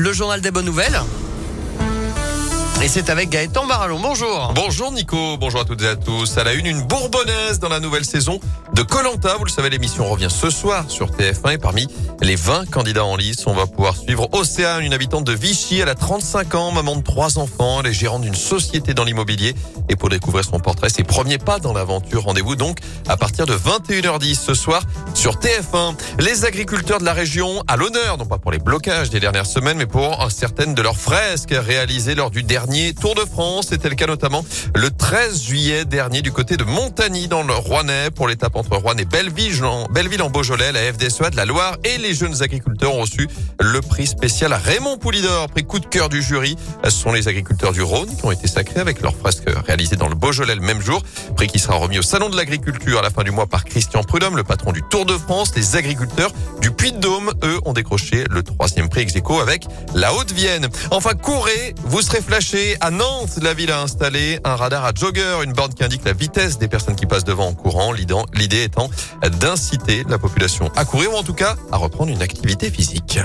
le journal des bonnes nouvelles. Et c'est avec Gaëtan Barallon. Bonjour. Bonjour Nico, bonjour à toutes et à tous. À la une, une bourbonnaise dans la nouvelle saison de Colanta. Vous le savez, l'émission revient ce soir sur TF1 et parmi les 20 candidats en lice, on va pouvoir suivre Océane, une habitante de Vichy. Elle a 35 ans, maman de trois enfants. Elle est gérante d'une société dans l'immobilier. Et pour découvrir son portrait, ses premiers pas dans l'aventure, rendez-vous donc à partir de 21h10 ce soir sur TF1. Les agriculteurs de la région à l'honneur, non pas pour les blocages des dernières semaines, mais pour certaines de leurs fresques réalisées lors du dernier Tour de France. C'était le cas notamment le 13 juillet dernier du côté de Montagny dans le Rouennais pour l'étape entre Rouen et Belleville en, en Beaujolais. La FDSEA de la Loire et les jeunes agriculteurs ont reçu le prix spécial Raymond Poulidor, prix coup de cœur du jury. Ce sont les agriculteurs du Rhône qui ont été sacrés avec leurs fresques réalisées dans le Beaujolais le même jour. Prix qui sera remis au Salon de l'Agriculture à la fin du mois par Christian Prudhomme, le patron du Tour de France. Les agriculteurs du Puy-de-Dôme, eux, ont décroché le troisième prix ex avec la Haute-Vienne. Enfin, courez, vous serez flashés à Nantes, la ville a installé un radar à jogger, une borne qui indique la vitesse des personnes qui passent devant en courant. L'idée étant d'inciter la population à courir ou en tout cas à reprendre une activité physique.